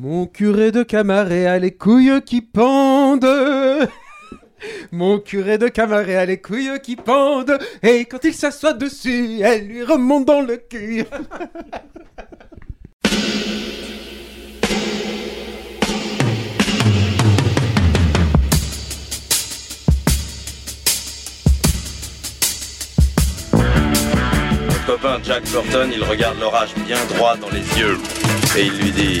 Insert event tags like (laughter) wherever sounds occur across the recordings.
Mon curé de Camaret a les couilles qui pendent. Mon curé de Camaret a les couilles qui pendent. Et quand il s'assoit dessus, elle lui remonte dans le cul. Copain Jack Burton, il regarde l'orage bien droit dans les yeux et il lui dit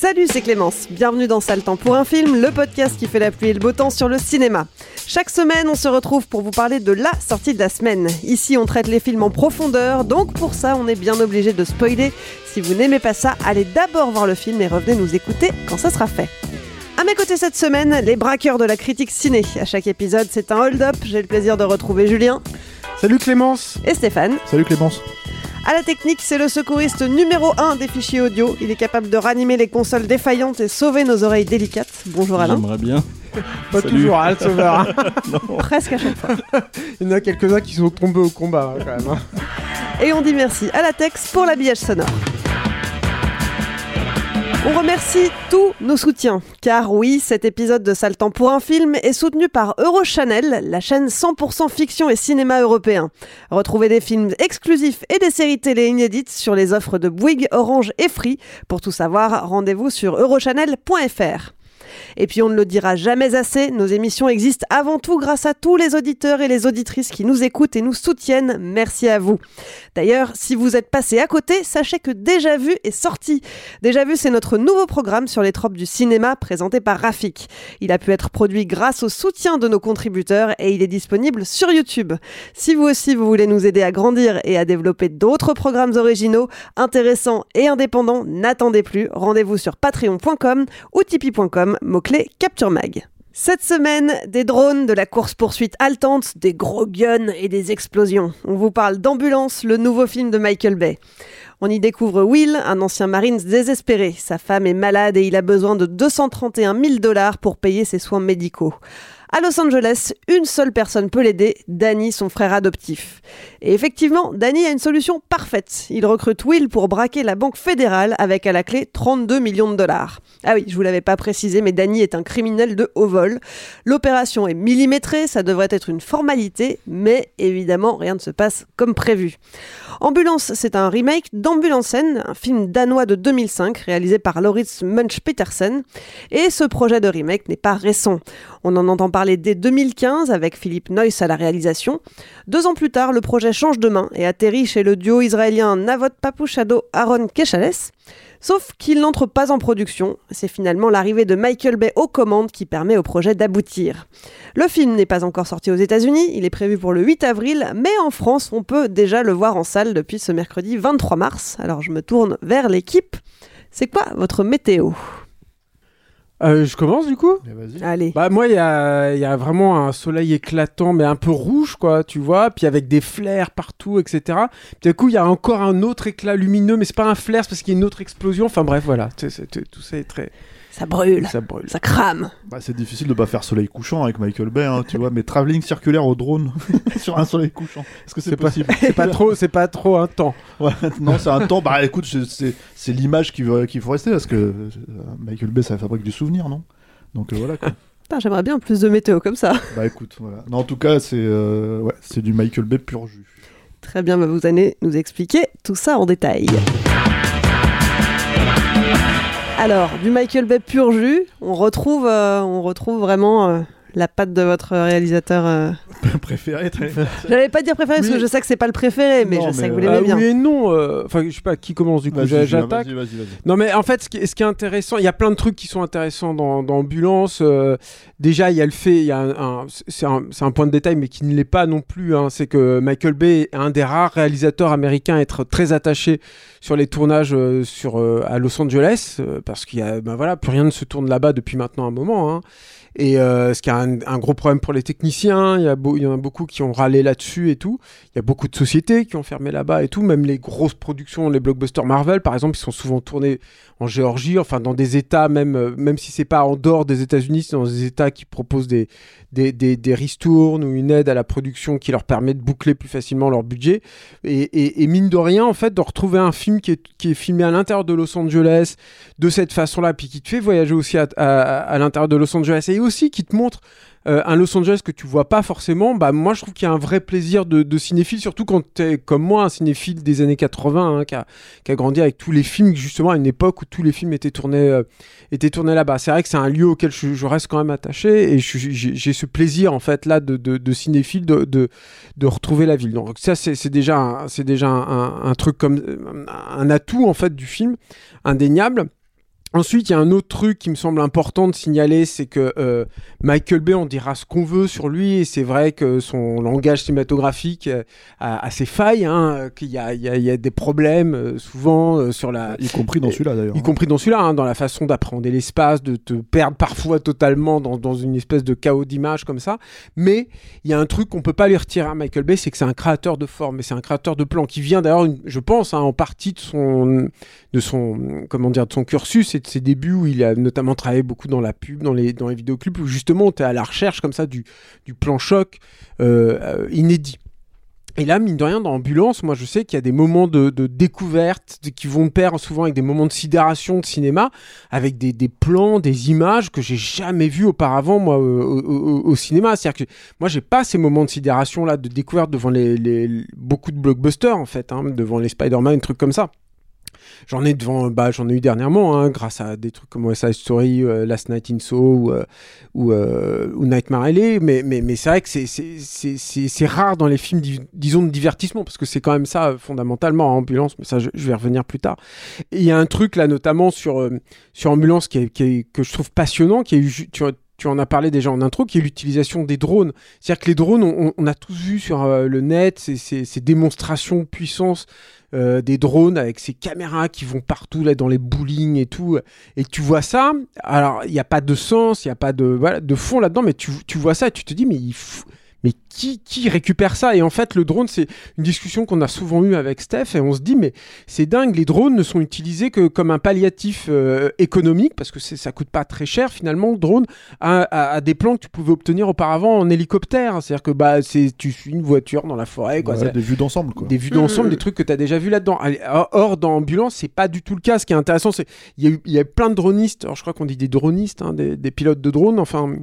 Salut, c'est Clémence. Bienvenue dans Sale Temps pour un film, le podcast qui fait la pluie et le beau temps sur le cinéma. Chaque semaine, on se retrouve pour vous parler de la sortie de la semaine. Ici, on traite les films en profondeur, donc pour ça, on est bien obligé de spoiler. Si vous n'aimez pas ça, allez d'abord voir le film et revenez nous écouter quand ça sera fait. À mes côtés cette semaine, les braqueurs de la critique ciné. À chaque épisode, c'est un hold-up. J'ai le plaisir de retrouver Julien Salut Clémence. et Stéphane. Salut Clémence. À la technique, c'est le secouriste numéro 1 des fichiers audio. Il est capable de ranimer les consoles défaillantes et sauver nos oreilles délicates. Bonjour Alain. J'aimerais bien. Pas Salut. toujours, hein, le sauveur. hein. (laughs) Presque à chaque fois. Il y en a quelques-uns qui sont tombés au combat hein, quand même. hein. Et on dit merci à la Tex pour l'habillage sonore. On remercie tous nos soutiens, car oui, cet épisode de Sale pour un film est soutenu par Eurochannel, la chaîne 100% fiction et cinéma européen. Retrouvez des films exclusifs et des séries télé inédites sur les offres de Bouygues, Orange et Free. Pour tout savoir, rendez-vous sur eurochannel.fr. Et puis on ne le dira jamais assez, nos émissions existent avant tout grâce à tous les auditeurs et les auditrices qui nous écoutent et nous soutiennent. Merci à vous. D'ailleurs, si vous êtes passé à côté, sachez que Déjà Vu est sorti. Déjà Vu, c'est notre nouveau programme sur les tropes du cinéma présenté par Rafik. Il a pu être produit grâce au soutien de nos contributeurs et il est disponible sur YouTube. Si vous aussi vous voulez nous aider à grandir et à développer d'autres programmes originaux, intéressants et indépendants, n'attendez plus. Rendez-vous sur patreon.com ou tipeee.com, mot-clé Capture Mag. Cette semaine, des drones, de la course-poursuite haletante, des gros guns et des explosions. On vous parle d'Ambulance, le nouveau film de Michael Bay. On y découvre Will, un ancien Marines désespéré. Sa femme est malade et il a besoin de 231 000 dollars pour payer ses soins médicaux. À Los Angeles, une seule personne peut l'aider, Danny, son frère adoptif. Et effectivement, Danny a une solution parfaite. Il recrute Will pour braquer la banque fédérale avec à la clé 32 millions de dollars. Ah oui, je vous l'avais pas précisé, mais Danny est un criminel de haut vol. L'opération est millimétrée, ça devrait être une formalité, mais évidemment, rien ne se passe comme prévu. Ambulance, c'est un remake d'Ambulansen, un film danois de 2005 réalisé par Lauritz Munch Petersen. Et ce projet de remake n'est pas récent. On en entend parler dès 2015 avec Philippe Neuss à la réalisation. Deux ans plus tard, le projet change de main et atterrit chez le duo israélien Navot Papuchado Aaron Keshales. Sauf qu'il n'entre pas en production. C'est finalement l'arrivée de Michael Bay aux commandes qui permet au projet d'aboutir. Le film n'est pas encore sorti aux États-Unis, il est prévu pour le 8 avril, mais en France, on peut déjà le voir en salle depuis ce mercredi 23 mars. Alors je me tourne vers l'équipe. C'est quoi votre météo? Euh, je commence du coup vas-y. Allez. Bah moi il y a, il y a vraiment un soleil éclatant mais un peu rouge quoi tu vois puis avec des flares partout etc puis du coup il y a encore un autre éclat lumineux mais c'est pas un flare c'est parce qu'il y a une autre explosion enfin bref voilà C'est- c'est- tout- tout ça est très Ça brûle, ça brûle ça crame. Bah, c'est difficile de pas faire soleil couchant avec Michael Bay, hein, tu vois, mais travelling circulaire au drone (laughs) sur un soleil couchant. Est-ce que c'est possible c'est pas trop c'est pas trop un temps Ouais, non, c'est un temps. Bah écoute, c'est l'image qu'il veut- qu'il faut rester parce que euh, Michael Bay, ça fabrique du souvenir, non? Donc euh, voilà quoi. J'aimerais bien plus de météo comme ça. bah écoute, voilà. Non, en tout cas, c'est euh, ouais, c'est du Michael Bay pur jus. Très bien, bah, vous allez nous expliquer tout ça en détail. Alors, du Michael Bay pur jus, on retrouve, euh, on retrouve vraiment euh, la patte de votre réalisateur. euh. (laughs) préféré. Très... J'allais pas dire préféré parce que je sais que c'est pas le préféré, mais Non, je sais mais, que vous euh, l'aimez Ah bien. oui et non. euh, Enfin, je sais pas qui commence du coup. J'attaque. Non mais en fait ce qui, ce qui est intéressant, il y a plein de trucs qui sont intéressants dans, dans Ambulance. Euh, déjà il y a le fait, il y a un, un- c'est un, c'est un point de détail mais qui ne l'est pas non plus. hein, c'est que Michael Bay est un des rares réalisateurs américains à être très attaché sur les tournages euh, sur, euh, à Los Angeles euh, parce qu'il y a ben voilà plus rien ne se tourne là-bas depuis maintenant un moment. hein. Et euh, ce qui est un, gros problème pour les techniciens, il y, en a beaucoup qui ont râlé là-dessus et tout. Il y a beaucoup de sociétés qui ont fermé là-bas et tout. Même les grosses productions, les blockbusters Marvel, par exemple, ils sont souvent tournés en Géorgie, enfin dans des États, même, euh, même si c'est pas en dehors des États-Unis, c'est dans des États qui proposent des, des, des, des ristournes ou une aide à la production qui leur permet de boucler plus facilement leur budget. Et, et, et mine de rien, en fait, de retrouver un film qui est, qui est filmé à l'intérieur de Los Angeles de cette façon-là, puis qui te fait voyager aussi à, à, à l'intérieur de Los Angeles et aussi qui te montre euh, un Los Angeles que tu vois pas forcément, bah moi je trouve qu'il y a un vrai plaisir de, cinéphile, surtout quand tu es comme moi un cinéphile des années 80 hein, qui, a, grandi avec tous les films justement à une époque où tous les films étaient tournés, euh, tournés là-bas. C'est vrai que c'est un lieu auquel je, reste quand même attaché et j'ai ce plaisir en fait là de, cinéphile de, retrouver la ville. Donc ça c'est déjà, c'est déjà un- un truc comme euh, un atout en fait du film indéniable. Ensuite, il y a un autre truc qui me semble important de signaler, c'est que euh, Michael Bay, on dira ce qu'on veut sur lui, et c'est vrai que son langage cinématographique euh, a, a ses failles, hein, qu'il y a, y y des problèmes euh, souvent sur la, Y compris dans celui-là d'ailleurs. y compris dans celui-là, hein, dans la façon d'appréhender l'espace, de te perdre parfois totalement dans, dans une espèce de chaos d'image comme ça. Mais il y a un truc qu'on peut pas lui retirer à Michael Bay, c'est que c'est un créateur de forme, et c'est un créateur de plan qui vient d'ailleurs, je pense, hein, en partie de son, de son, comment dire, de son cursus de ses débuts où il a notamment travaillé beaucoup dans la pub, dans les, dans les où justement tu es à la recherche comme ça du, du plan choc euh, euh, inédit. Et là, mine de rien, dans Ambulance, moi je sais qu'il y a des moments de, de découverte qui vont de pair souvent avec des moments de sidération de cinéma, avec des, des plans, des images que j'ai jamais vues auparavant, moi, au, cinéma. C'est-à-dire que moi, j'ai pas ces moments de sidération là, de découverte devant les- beaucoup de blockbusters, en fait, hein, devant les Spider-Man, des trucs comme ça. J'en ai devant, bah, j'en ai eu dernièrement, hein, grâce à des trucs comme West Side Story, euh, Last Night in Soho ou, euh, euh, ou Nightmare Alley, mais, mais, mais c'est vrai que c'est- rare dans les films, di- disons, de divertissement, parce que c'est quand même ça, fondamentalement, en ambulance, mais ça, je, je vais revenir plus tard. Il y a un truc, là, notamment sur, sur ambulance, qui est, que je trouve passionnant, qui est, tu, tu en as parlé déjà en intro, qui est l'utilisation des drones. C'est-à-dire que les drones, on, a tous vu sur euh, le net ces démonstrations de puissance euh, des drones avec ces caméras qui vont partout là dans les bowling et tout et tu vois ça alors il n'y a pas de sens il n'y a pas de, voilà, de fond là-dedans mais tu, tu vois ça et tu te dis mais il faut- mais qui, qui récupère ça? Et en fait, le drone, c'est une discussion qu'on a souvent eue avec Steph, et on se dit, mais c'est dingue, les drones ne sont utilisés que comme un palliatif euh, économique, parce que ça coûte pas très cher finalement, le drone, à, à- à des plans que tu pouvais obtenir auparavant en hélicoptère. C'est-à-dire que bah, tu suis une voiture dans la forêt, quoi. Ouais, des vues d'ensemble quoi. des vues d'ensemble, des trucs que tu as déjà vu là-dedans. Or, dans Ambulance, c'est pas du tout le cas. Ce qui est intéressant, c'est il y, a eu- plein de dronistes, alors je crois qu'on dit des dronistes, hein, des, des pilotes de drones, enfin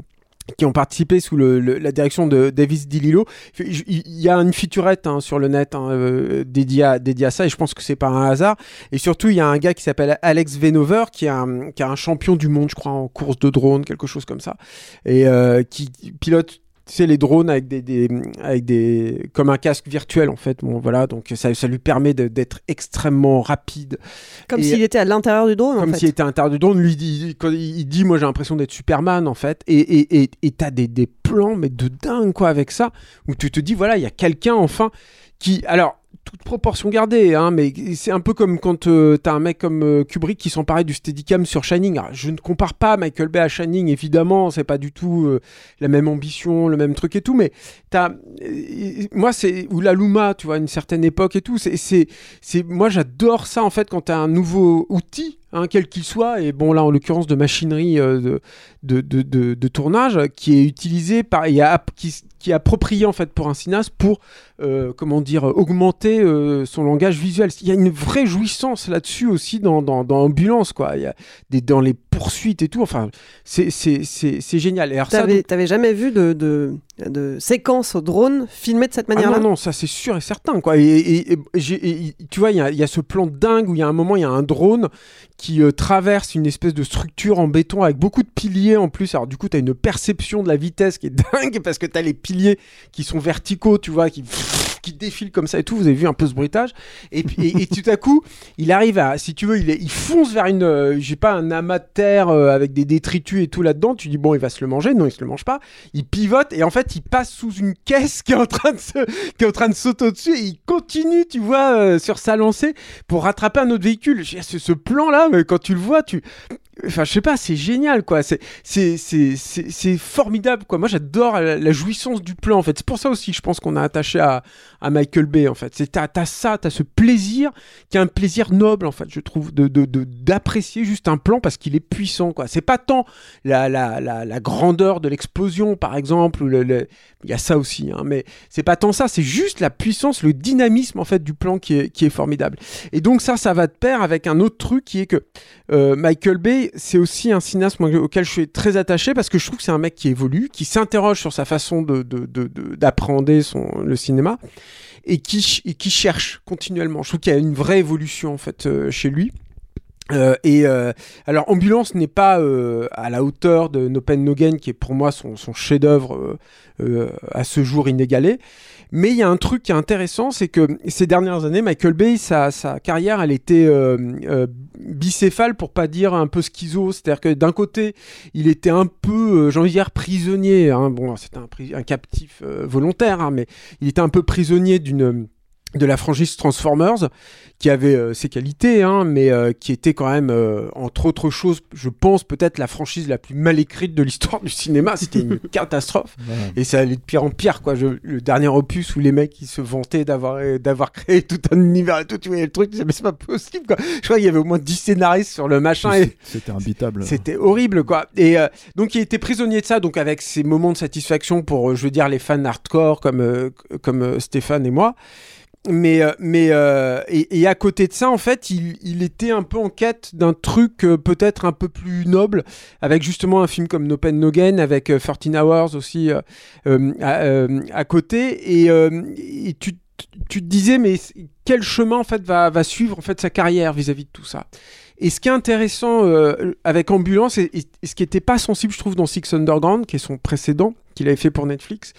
qui ont participé sous le- le- la direction de Davis DiLillo. Il il y a une featurette hein, sur le net hein, euh, dédiée, à, dédiée à ça et je pense que c'est pas un hasard. Et surtout, il y a un gars qui s'appelle Alex Venover qui est, un, qui est un champion du monde, je crois, en course de drone, quelque chose comme ça, et euh, qui pilote tu sais, les drones avec des, des- avec des, comme un casque virtuel en fait. Bon, voilà, donc ça, ça lui permet d'être extrêmement rapide. Comme s'il était à l'intérieur du drone, Comme s'il était à l'intérieur du drone. Lui, il dit, quand il il dit moi j'ai l'impression d'être Superman en fait. Et et et et t'as des, des plans mais de dingue quoi avec ça où tu te dis voilà il y a quelqu'un enfin qui alors toute proportion gardée hein, mais c'est un peu comme quand euh, t'as un mec comme euh, Kubrick qui s'emparait du Steadicam sur Shining. Je ne compare pas Michael Bay à Shining évidemment c'est pas du tout euh, la même ambition le même truc et tout mais t'as moi c'est ou la Luma tu vois à une certaine époque et tout c'est c'est moi j'adore ça en fait quand t'as un nouveau outil hein, quel qu'il soit et bon là en l'occurrence de machinerie de, de, tournage qui est utilisé par y a qui, qui est approprié en fait pour un cinéaste pour euh, comment dire augmenter euh, son langage visuel. Il y a une vraie jouissance là-dessus aussi dans, dans, dans Ambulance quoi. Il y a des dans les poursuites et tout. Enfin, c'est génial. Et T'avais jamais vu de, de, de séquences au drone filmées de cette ah manière-là? non, non, ça c'est sûr et certain. Quoi. Et, tu vois, il y, a- il y a ce plan dingue où il y a un moment, il y a un drone qui euh, traverse une espèce de structure en béton avec beaucoup de piliers en plus. Alors du coup, tu as une perception de la vitesse qui est (laughs) dingue parce que tu as les piliers qui sont verticaux, tu vois, qui, qui défilent comme ça et tout. Vous avez vu un peu ce bruitage. Et, puis, et, tout à coup, il arrive à, si tu veux, il, il fonce vers une, euh, j'ai pas, un amas de terre euh, avec des détritus et tout là-dedans. Tu dis, bon, il va se le manger. Non, il se le mange pas. Il pivote et en fait, il passe sous une caisse qui est en train de se, qui est en train de sauter au-dessus et il continue, tu vois, euh, sur sa lancée pour rattraper un autre véhicule. Ce, ce plan-là, mais quand tu le vois, tu. Enfin, je sais pas, c'est génial, quoi. C'est, c'est, c'est, c'est, formidable, quoi. Moi, j'adore la, jouissance du plan, en fait. C'est pour ça aussi, je pense qu'on a attaché à, à Michael Bay, en fait. C'est, t'as, t'as ça, t'as ce plaisir, qui est un plaisir noble, en fait, je trouve, de, de, de- d'apprécier juste un plan parce qu'il est puissant, quoi. C'est pas tant la, la, la, grandeur de l'explosion, par exemple, il y a ça aussi, hein, mais c'est pas tant ça, c'est juste la puissance, le dynamisme, en fait, du plan qui est, qui est formidable. Et donc, ça, ça va de pair avec un autre truc qui est que euh, Michael Bay, c'est aussi un cinéaste auquel je suis très attaché parce que je trouve que c'est un mec qui évolue, qui s'interroge sur sa façon de, de- de- de- d'appréhender son, le cinéma et qui, et qui cherche continuellement. Je trouve qu'il y a une vraie évolution en fait euh, chez lui. Euh, et euh, alors Ambulance n'est pas euh, à la hauteur de No Pain No Gain qui est pour moi son, son chef-d'œuvre euh, euh, à ce jour inégalé. Mais il y a un truc qui est intéressant, c'est que ces dernières années, Michael Bay, sa, sa carrière, elle était euh, bicéphale pour pas dire un peu schizo. C'est-à-dire que d'un côté, il était un peu, j'ai envie de dire, prisonnier. hein. Bon, c'était un, un captif volontaire, hein, mais il était un peu prisonnier d'une de la franchise Transformers, qui avait euh, ses qualités, hein, mais euh, qui était quand même, euh, entre autres choses, je pense peut-être la franchise la plus mal écrite de l'histoire du cinéma. C'était une (laughs) catastrophe. Et ça allait de pire en pire, quoi. Je- le dernier opus où les mecs ils se vantaient d'avoir d'avoir créé tout un univers et tout, tu voyais le truc, tu disais, mais c'est pas possible, quoi. Je crois qu'il y avait au moins 10 scénaristes sur le machin et C'était imbitable. c'était horrible, quoi. Et donc il était prisonnier de ça, donc avec ses moments de satisfaction pour, je veux dire, les fans hardcore comme comme Stéphane et moi. Mais, euh, mais euh, et, et à côté de ça, en fait, il, il était un peu en quête d'un truc euh, peut-être un peu plus noble, avec justement un film comme No Pain No Gain, avec euh, 13 Hours aussi euh, euh, à, à côté. Et, et tu, tu te disais, mais quel chemin en fait va, va suivre en fait sa carrière vis-à-vis de tout ça? Et ce qui est intéressant avec Ambulance, et- et ce qui n'était pas sensible, je trouve, dans Six Underground, qui est son précédent, qu'il avait fait pour Netflix,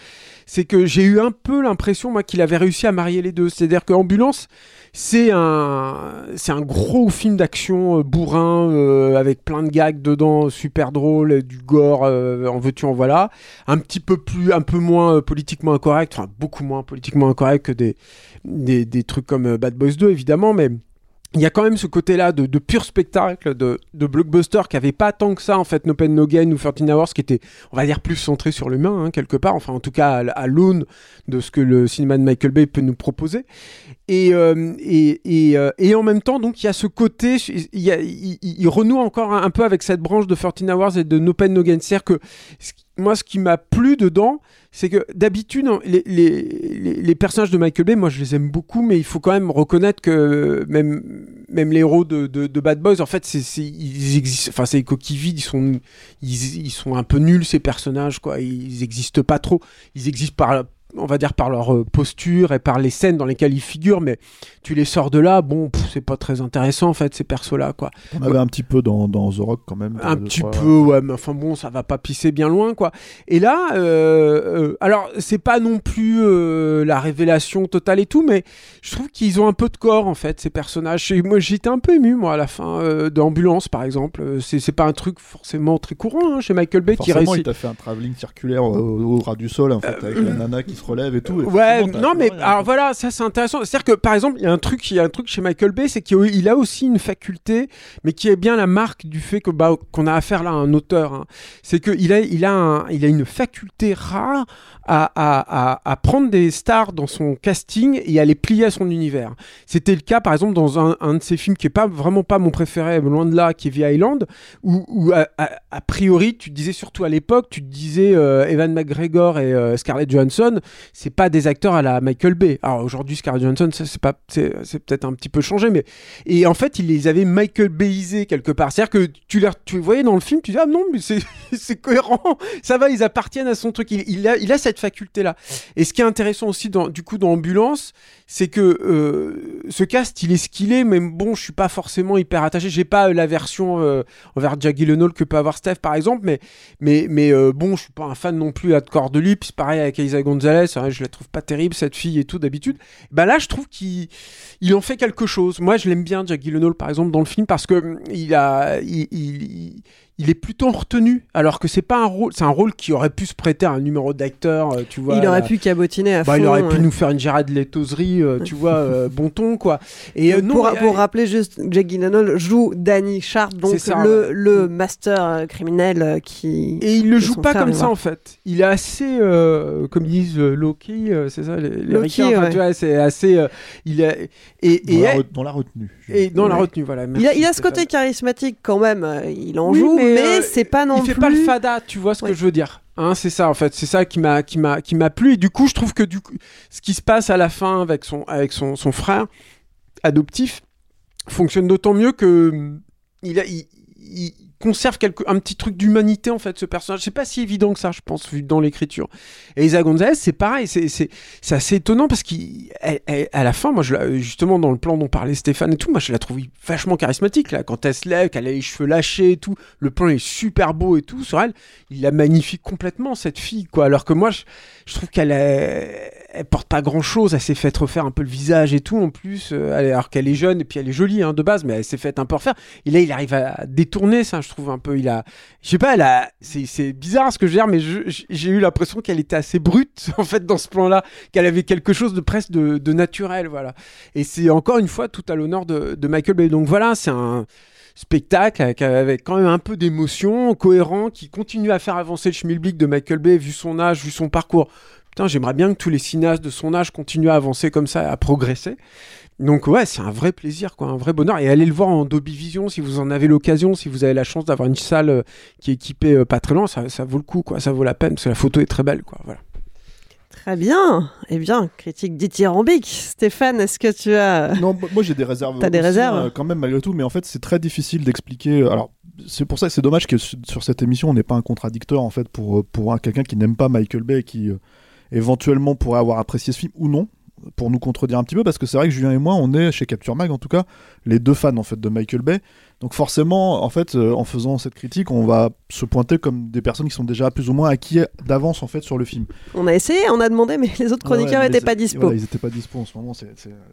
c'est que j'ai eu un peu l'impression, moi, qu'il avait réussi à marier les deux. C'est-à-dire que Ambulance, c'est un, c'est gros film d'action euh, bourrin, euh, avec plein de gags dedans, super drôle, du gore, euh, en veux-tu, en voilà. Un petit peu plus, un peu moins politiquement incorrect, enfin, beaucoup moins politiquement incorrect que des, des, des trucs comme Bad Boys 2, évidemment, mais il y a quand même ce côté-là de, de pur spectacle, de, de blockbuster qui avait pas tant que ça, en fait, No Pain No Gain ou 13 Hours, qui était, on va dire, plus centré sur l'humain, hein, quelque part, enfin, en tout cas, à, à l'aune de ce que le cinéma de Michael Bay peut nous proposer. Et, euh, et, et, euh, et en même temps, donc, il y a ce côté, il, renoue encore un, peu avec cette branche de 13 Hours et de No Pain No Gain. C'est-à-dire que, moi, ce qui m'a plu dedans, c'est que d'habitude, hein, les, personnages de Michael Bay, moi je les aime beaucoup, mais il faut quand même reconnaître que même, même les héros de, de, Bad Boys, en fait, c'est, ils existent, enfin, c'est coquilles vides, ils sont, ils, ils sont un peu nuls ces personnages, quoi. Ils existent pas trop. Ils existent par, on va dire, par leur euh, posture et par les scènes dans lesquelles ils figurent, mais tu les sors de là, bon, c'est pas très intéressant en fait, ces persos-là, quoi. On avait un petit peu dans, dans The Rock quand même. Un petit peu, ouais, mais enfin bon, ça va pas pisser bien loin, quoi. Et là, euh, euh, alors c'est pas non plus euh, la révélation totale et tout, mais je trouve qu'ils ont un peu de corps en fait, ces personnages. Et moi, j'étais un peu ému, moi, à la fin euh, d'Ambulance, par exemple. C'est pas un truc forcément très courant hein, chez Michael Bay qui Forcément, il réussit. t'a fait un travelling circulaire au, au ras du sol en fait, avec la nana qui se relève et tout. Ouais, non, mais ouais, alors voilà, ça c'est intéressant. C'est-à-dire que par exemple, il y a un truc, il y a un truc chez Michael Bay, c'est qu'il il a aussi une faculté, mais qui est bien la marque du fait que bah, qu'on a affaire là à un auteur. hein. C'est qu'il a, il a, un- il a une faculté rare à, à, à, à prendre des stars dans son casting et à les plier à son univers. C'était le cas par exemple dans un, un de ses films qui est pas vraiment pas mon préféré, loin de là, qui est The Island, où, où a, priori, tu disais surtout à l'époque, tu disais euh, Evan McGregor et euh, Scarlett Johansson, c'est pas des acteurs à la Michael Bay. Alors aujourd'hui, Scarlett Johansson, c'est pas, c'est, peut-être un petit peu changé, mais et en fait, il les avait Michael Bayisés quelque part. C'est-à-dire que tu les, tu voyais dans le film, tu dis ah non, mais (laughs) c'est, cohérent, ça va, ils appartiennent à son truc. Il, il a, il a cette faculté-là. Et ce qui est intéressant aussi, dans, du coup, dans Ambulance, c'est que euh, ce cast, il est ce qu'il est, mais bon, je suis pas forcément hyper attaché. J'ai pas la version euh, envers Jack Gyllenhaal que peut avoir Steph, par exemple, mais mais mais euh, bon, je suis pas un fan non plus à de c'est pareil avec Isa Gonzalez, hein, je la trouve pas terrible cette fille et tout d'habitude. Bah là, je trouve qu'il il en fait quelque chose. Moi, je l'aime bien Jack Gyllenhaal, par exemple, dans le film parce que hum, il a il- il est plutôt retenu, alors que c'est pas un rôle, c'est un rôle qui aurait pu se prêter à un numéro d'acteur, euh, tu vois. il aurait là. pu cabotiner à Bah, fond. il aurait pu nous faire une Gérard Lettoserie, euh, tu (laughs) vois, euh, bon ton, quoi. Et euh, non, pour, euh, rappeler juste, Jack Gyllenhaal joue Danny Sharp, donc ça, le, ouais. le master euh, criminel euh, qui. et il le joue pas frère, comme ça, en fait. Il est assez, euh, comme ils disent, euh, euh, c'est ça, les, les Low-key, ricains, enfin, ouais. tu vois, c'est assez. euh, il est, et, Dans, et, la, re- dans la retenue. Et dans la retenue, voilà. Il a, il a ce côté charismatique quand même, euh, il en Oui, joue, mais, mais, euh, c'est pas non il fait plus. pas le fada, tu vois ce Ouais. que je veux dire. Hein, c'est ça en fait, c'est ça qui m'a qui m'a qui m'a plu et du coup je trouve que du coup ce qui se passe à la fin avec son avec son, son frère adoptif fonctionne d'autant mieux que il a il, il conserve quelque, un petit truc d'humanité en fait ce personnage. C'est pas si évident que ça je pense vu dans l'écriture. Et Isa Gonzalez c'est pareil c'est c'est assez étonnant parce qu'à la fin moi justement dans le plan dont parlait Stéphane et tout moi je la trouve vachement charismatique là. Quand elle se lève qu'elle a les cheveux lâchés et tout le plan est super beau et tout sur elle. Il la magnifie complètement cette fille quoi. Alors que moi je, je trouve qu'elle est- elle porte pas grand chose elle s'est faite refaire un peu le visage et tout en plus euh, alors qu'elle est jeune et puis elle est jolie hein, de base mais elle s'est faite un peu refaire. Et là il arrive à détourner ça je trouve un peu. Il a je sais pas c'est bizarre ce que je veux dire mais j'ai eu l'impression qu'elle était assez brute (laughs) en fait dans ce plan là qu'elle avait quelque chose de presque de, naturel voilà. Et c'est encore une fois tout à l'honneur de, de Michael Bay. Donc voilà c'est un spectacle avec, avec quand même un peu d'émotion, cohérent, qui continue à faire avancer le schmilblick de Michael Bay vu son âge, vu son parcours. Putain, j'aimerais bien que tous les cinéastes de son âge continuent à avancer comme ça, à progresser. Donc ouais, c'est un vrai plaisir, quoi, un vrai bonheur. Et allez le voir en Dolby Vision si vous en avez l'occasion, si vous avez la chance d'avoir une salle euh, qui est équipée euh, pas très loin, ça, ça vaut le coup, quoi, ça vaut la peine, parce que la photo est très belle, quoi. Voilà. Très bien. Eh bien, critique dithyrambique. Stéphane, est-ce que tu as. Non, b- moi j'ai des réserves. T'as des réserves euh, quand même malgré tout, mais en fait c'est très difficile d'expliquer. euh, Alors c'est pour ça que c'est dommage que su- sur cette émission on n'ait pas un contradicteur en fait pour euh, pour un- quelqu'un qui n'aime pas Michael Bay et qui euh, éventuellement pourrait avoir apprécié ce film ou non pour nous contredire un petit peu parce que c'est vrai que Julien et moi on est chez Capture Mag en tout cas les deux fans en fait de Michael Bay donc forcément en fait euh, en faisant cette critique on va se pointer comme des personnes qui sont déjà plus ou moins acquis d'avance en fait sur le film On a essayé, on a demandé, mais les autres chroniqueurs n'étaient pas dispo. voilà, ils étaient pas dispo en ce moment c'est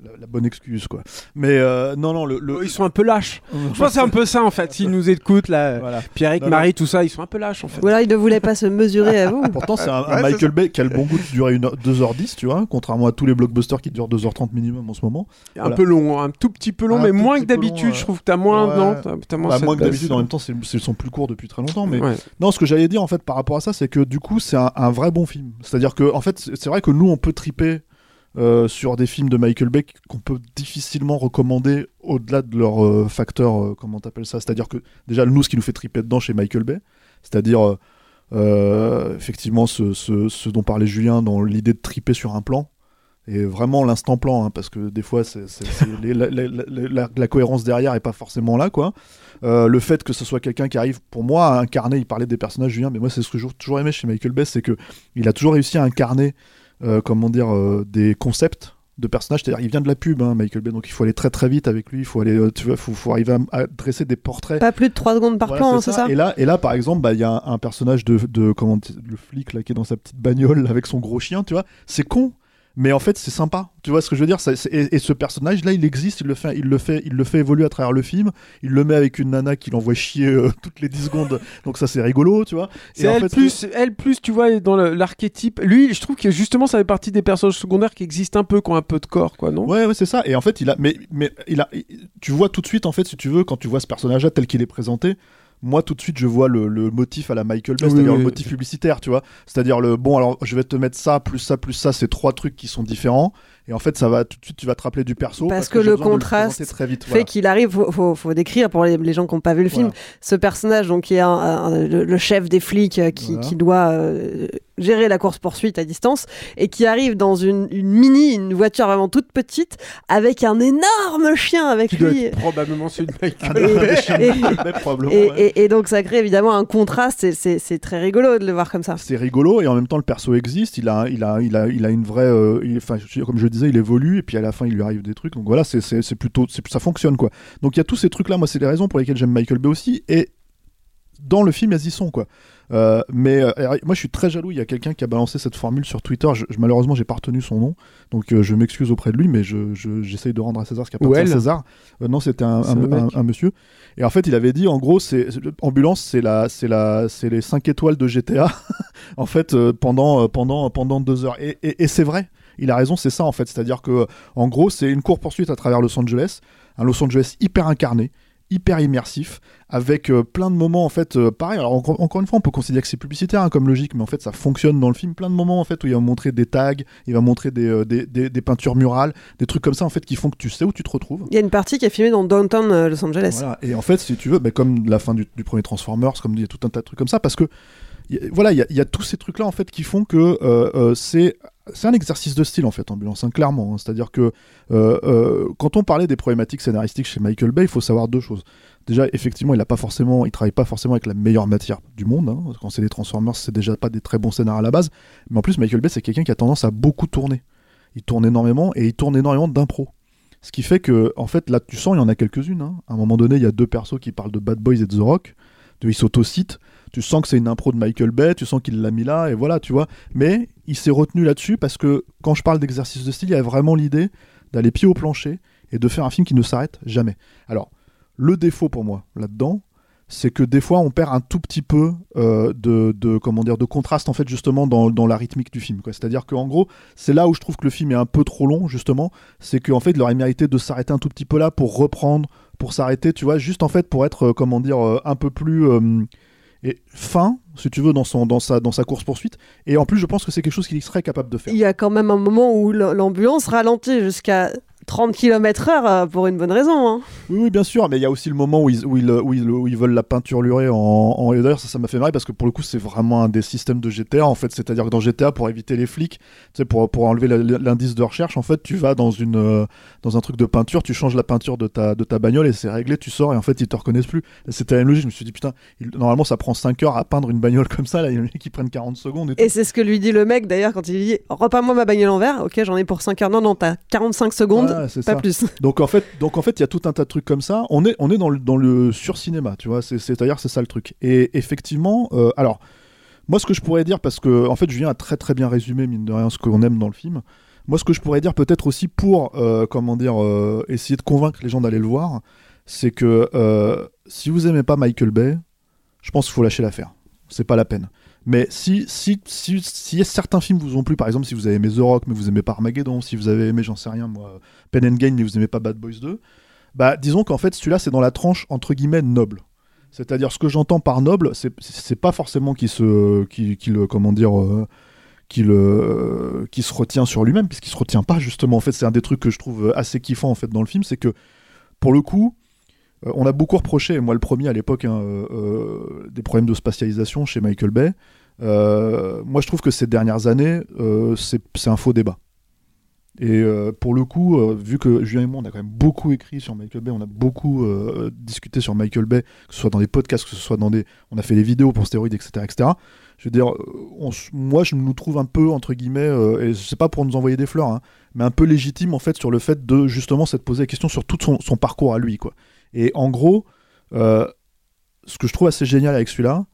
la, la bonne excuse quoi mais euh, non non le, le- Ils sont un peu lâches. (laughs) Je pense que c'est un peu ça, en fait. S'ils nous écoutent, là, voilà Pierrick, Marie, tout ça, ils sont un peu lâches, en fait. Ou alors ils ne voulaient pas se mesurer à vous. (laughs) Pourtant, c'est un, un Ouais, c'est Michael Bay qui a le bon goût de durer une heure- 2h10, tu vois, contrairement à tous les blockbusters qui durent 2h30 minimum en ce moment. Un Voilà. peu long, un tout petit peu long, Un mais moins que d'habitude. Je trouve que t'as moins, Ouais. Moins, Bah, cette moins que d'habitude, en même temps, c'est- ils sont plus courts depuis très longtemps. Mais Ouais. non, ce que j'allais dire en fait par rapport à ça, c'est que du coup, c'est un, un vrai bon film. C'est-à-dire que, en fait, c'est vrai que nous, on peut triper euh, sur des films de Michael Bay qu'on peut difficilement recommander au-delà de leur euh, facteur, euh, comment t'appelles ça? C'est-à-dire que déjà, nous, ce qui nous fait triper dedans chez Michael Bay, c'est-à-dire euh, euh, effectivement ce, ce- ce dont parlait Julien dans l'idée de triper sur un plan. Et vraiment l'instant plan, hein, parce que des fois, c'est, c'est- c'est (laughs) les- la, la- la- la- la cohérence derrière est pas forcément là, quoi. Euh, le fait que ce soit quelqu'un qui arrive, pour moi, à incarner, il parlait des personnages, Julien, mais moi, c'est ce que j'ai toujours aimé chez Michael Bay, c'est que il a toujours réussi à incarner, euh, comment dire, euh, des concepts de personnages. C'est-à-dire, il vient de la pub, hein, Michael Bay, donc il faut aller très très vite avec lui, il faut aller, euh, tu vois, faut, faut arriver à, à dresser des portraits. Pas plus de 3 secondes par Voilà, plan, hein, c'est ça et là, et là, par exemple, bah, il y a un, un personnage de, de comment le flic là qui est dans sa petite bagnole avec son gros chien, tu vois. C'est con, mais en fait c'est sympa. Tu vois ce que je veux dire? Ça- et, et ce personnage là il existe il le fait il le fait il le fait évoluer à travers le film. Il le met avec une nana qui l'envoie chier euh, (laughs) toutes les 10 secondes. Donc ça c'est rigolo tu vois. C'est en elle fait, plus, elle plus, tu vois, dans l'archétype. Lui, je trouve que justement, ça fait partie des personnages secondaires qui existent un peu, qui ont un peu de corps, quoi, non? Ouais, ouais, c'est ça. Et en fait, il a, mais, mais il a, tu vois tout de suite, en fait, si tu veux, quand tu vois ce personnage-là tel qu'il est présenté, moi tout de suite, je vois le, le motif à la Michael Bay, Oui, c'est-à-dire oui, le motif publicitaire, tu vois. C'est-à-dire le, bon, alors je vais te mettre ça, plus ça, plus ça, c'est trois trucs qui sont différents. Et en fait, ça va tout de suite, tu vas te rappeler du perso. Parce que j'ai le contraste présenter très vite. fait voilà. qu'il arrive, faut, faut, faut décrire pour les, les gens qui n'ont pas vu le film, Voilà. ce personnage donc qui est un- un- le, le chef des flics euh, qui, Voilà. qui doit euh, gérer la course poursuite à distance et qui arrive dans une, une mini, une voiture vraiment toute petite avec un énorme chien avec Qui doit lui. être probablement celui de Michael et- (laughs) Et, ouais. et- et donc ça crée évidemment un contraste c'est très rigolo de le voir comme ça. c'est rigolo et en même temps le perso existe il a il a il a il a une vraie euh, il- enfin je- comme je le disais il évolue et puis à la fin il lui arrive des trucs. Donc voilà c'est plutôt ça fonctionne quoi. Donc il y a tous ces trucs là moi c'est les raisons pour lesquelles j'aime Michael Bay aussi. Et dans le film elles y sont quoi. Euh, mais euh, moi je suis très jaloux. Il y a quelqu'un qui a balancé cette formule sur Twitter. Je, je- malheureusement j'ai pas retenu son nom. Donc euh, je m'excuse auprès de lui mais je je- j'essaye de rendre à César ce qui appartient à. César. Non c'était un, monsieur. Et en fait il avait dit en gros c'est ambulance c'est la c'est la c'est les 5 étoiles de GTA (laughs) en fait pendant pendant pendant deux heures. Et, et- et c'est vrai il a raison c'est ça en fait. C'est à dire que en gros c'est une course poursuite à travers Los Angeles. Un Los Angeles hyper incarné hyper immersif avec euh, plein de moments en fait euh, pareil. Alors encore, encore une fois on peut considérer que c'est publicitaire hein, comme logique mais en fait ça fonctionne dans le film. Plein de moments en fait où il va montrer des tags il va montrer des, euh, des, des- des peintures murales des trucs comme ça en fait qui font que tu sais où tu te retrouves. Il y a une partie qui est filmée dans Downtown Los Angeles. voilà. Et en fait, si tu veux, bah, comme la fin du, du premier Transformers, comme il y a tout un tas de trucs comme ça, parce que y a- voilà, il y, a- il y a tous ces trucs-là en fait qui font que c'est c'est un exercice de style en fait, ambulance, hein, clairement. hein. C'est-à-dire que euh, euh, quand on parlait des problématiques scénaristiques chez Michael Bay, il faut savoir deux choses. Déjà, effectivement, il a pas forcément, il travaille pas forcément avec la meilleure matière du monde. hein. Quand c'est des Transformers, c'est déjà pas des très bons scénarios à la base. Mais en plus, Michael Bay, c'est quelqu'un qui a tendance à beaucoup tourner. Il tourne énormément et il tourne énormément d'impro. Ce qui fait que, en fait, là, tu sens, il y en a quelques-unes. À un moment donné, il y a deux persos qui parlent de Bad Boys et de The Rock. Ils s'autocitent. Tu sens que c'est une impro de Michael Bay, tu sens qu'il l'a mis là, et voilà, tu vois. Mais il s'est retenu là-dessus parce que quand je parle d'exercice de style, il y a vraiment l'idée d'aller pied au plancher et de faire un film qui ne s'arrête jamais. Alors, le défaut pour moi là-dedans, c'est que des fois on perd un tout petit peu euh, de, de comment dire de contraste en fait justement dans, dans la rythmique du film. C'est-à-dire qu'en gros, c'est là où je trouve que le film est un peu trop long justement, c'est qu'en fait il aurait mérité de s'arrêter un tout petit peu là pour reprendre, pour s'arrêter, tu vois, juste en fait pour être euh, comment dire euh, un peu plus et fin, si tu veux, dans son dans sa dans sa course poursuite. Et en plus, je pense que c'est quelque chose qu'il serait capable de faire. Il y a quand même un moment où l'ambulance ralentit jusqu'à 30 km/h euh, pour une bonne raison. hein. Oui, oui, bien sûr, mais il y a aussi le moment où ils, où ils, où ils, où ils veulent la peinture lurée en, en... D'ailleurs, ça, ça m'a fait marrer parce que pour le coup, c'est vraiment un des systèmes de GTA en fait. C'est-à-dire que dans GTA, pour éviter les flics, tu sais, pour, pour enlever l'indice de recherche, en fait, tu vas dans, une, euh, dans un truc de peinture, tu changes la peinture de ta, de ta bagnole et c'est réglé, tu sors et en fait, ils te reconnaissent plus. C'était la même logique. Je me suis dit, putain, il- normalement, ça prend 5 heures à peindre une bagnole comme ça. Là, il y en a qui prennent 40 secondes et c'est ce que lui dit le mec d'ailleurs quand il dit Repeins-moi ma bagnole en vert. Ok, j'en ai pour 5 heures. Non, non, t'as 45 secondes, Voilà, c'est pas ça. plus. (laughs) Donc en fait, donc en fait, il y a tout un tas de trucs comme ça. On est, on est dans le, dans le sur-cinéma, tu vois. C'est, c'est-à-dire, c'est ça le truc. Et effectivement, euh, alors, moi, ce que je pourrais dire, parce que en fait, Julien a très très bien résumé mine de rien ce qu'on aime dans le film. Moi, ce que je pourrais dire, peut-être aussi pour, euh, comment dire, euh, essayer de convaincre les gens d'aller le voir, c'est que si vous aimez pas Michael Bay, je pense qu'il faut lâcher l'affaire. C'est pas la peine. Mais si, si, si, si certains films vous ont plu, par exemple, si vous avez aimé The Rock, mais vous aimez pas Armageddon, si vous avez aimé, j'en sais rien, moi, Pen and Gain, mais vous aimez pas Bad Boys 2, bah, disons qu'en fait, celui-là, c'est dans la tranche, entre guillemets, noble. C'est-à-dire, ce que j'entends par noble, c'est pas forcément qu'il se, qu'il, qu'il, comment dire, euh, euh, qu'il se retient sur lui-même, puisqu'il se retient pas, justement. En fait, c'est un des trucs que je trouve assez kiffant, en fait, dans le film, c'est que, pour le coup, euh, on a beaucoup reproché, moi le premier à l'époque, hein, euh, euh, des problèmes de spatialisation chez Michael Bay. Euh, moi, je trouve que ces dernières années, euh, c'est un faux débat. Et euh, pour le coup, euh, vu que Julien et moi, on a quand même beaucoup écrit sur Michael Bay, on a beaucoup euh, discuté sur Michael Bay, que ce soit dans des podcasts, que ce soit dans des... On a fait des vidéos pour stéroïdes, etc. etc. Je veux dire, euh, moi, je nous trouve un peu, entre guillemets, euh, et c'est pas pour nous envoyer des fleurs, hein, mais un peu légitime, en fait, sur le fait de, justement, s'être posé la question sur tout son, son parcours à lui, quoi. Et en gros, euh, ce que je trouve assez génial avec celui-là,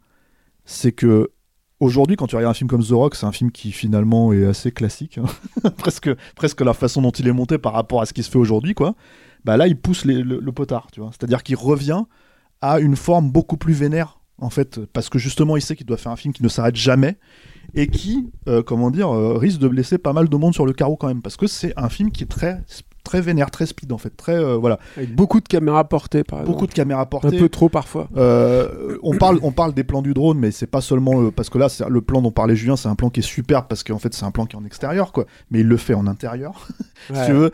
c'est que aujourd'hui, quand tu regardes un film comme The Rock, c'est un film qui finalement est assez classique, hein. (laughs) presque, presque la façon dont il est monté par rapport à ce qui se fait aujourd'hui, quoi. Bah là, il pousse le potard, tu vois. C'est-à-dire qu'il revient à une forme beaucoup plus vénère, en fait, parce que justement, il sait qu'il doit faire un film qui ne s'arrête jamais et qui, euh, comment dire, euh, risque de blesser pas mal de monde sur le carreau quand même, parce que c'est un film qui est très très vénère, très speed en fait, très euh, voilà, Avec beaucoup de caméras portées, par exemple. beaucoup de caméras Un portées. peu trop parfois. Euh, on parle, on parle des plans du drone, mais c'est pas seulement le- parce que là, c'est- le plan dont parlait Julien, c'est un plan qui est superbe parce qu'en fait, c'est un plan qui est en extérieur, quoi. Mais il le fait en intérieur, (laughs) si tu veux.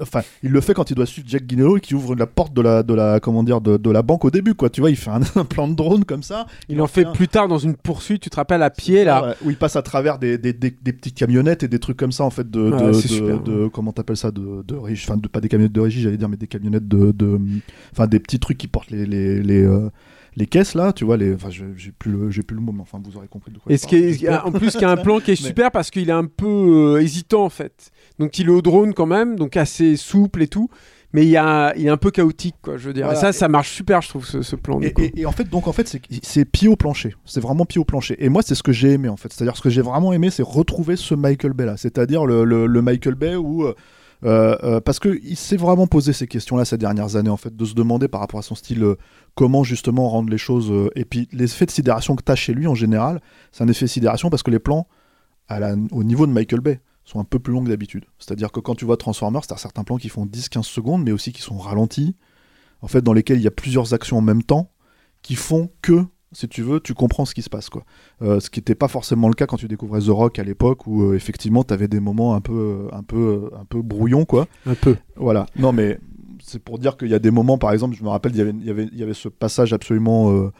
Enfin, il le fait quand il doit suivre Jack Guinness qui ouvre la porte de la, de la, comment dire, de, de la banque au début, quoi. Tu vois, il fait un, (laughs) un plan de drone comme ça. Il en fait un- plus tard dans une poursuite, tu te rappelles, à pied, là. Ouais, où il passe à travers des, des, des- des petites camionnettes et des trucs comme ça en fait de, Ouais, de, de- comment t'appelles ça de, de régie enfin de pas des camionnettes de régie j'allais dire mais des camionnettes de de- enfin des petits trucs qui portent les les, les, euh, les caisses là tu vois les enfin j'ai plus le j'ai plus le mot mais enfin vous aurez compris de quoi Et ce qui est, en plus, qu'il y a un plan qui est (laughs) Mais- super parce qu'il est un peu euh, hésitant en fait. Donc il est au drone quand même, donc assez souple et tout. Mais il, y a, il est un peu chaotique, quoi, je veux dire. Voilà. Et ça, ça marche super, je trouve, ce, ce plan. Et, coup. et- et en fait, donc en fait, c'est- pied au plancher. C'est vraiment pied au plancher. Et moi, c'est ce que j'ai aimé en fait. C'est-à-dire ce que j'ai vraiment aimé, c'est retrouver ce Michael Bay là. C'est-à-dire le, le- le Michael Bay où euh, parce que il s'est vraiment posé ces questions-là ces dernières années en fait, de se demander par rapport à son style euh, comment justement rendre les choses. euh, et puis les effets de sidération que t'as chez lui en général, c'est un effet de sidération parce que les plans au niveau de Michael Bay sont un peu plus longs que d'habitude. C'est-à-dire que quand tu vois Transformers, t'as certains plans qui font 10-15 secondes, mais aussi qui sont ralentis, en fait, dans lesquels il y a plusieurs actions en même temps, qui font que, si tu veux, tu comprends ce qui se passe. Quoi. Euh, ce qui n'était pas forcément le cas quand tu découvrais The Rock à l'époque, où euh, effectivement, tu avais des moments un peu, un peu, un peu brouillons. Quoi. Un peu. Voilà. Non, mais c'est pour dire qu'il y a des moments, par exemple, je me rappelle, il y avait, il y avait, il y avait ce passage absolument euh,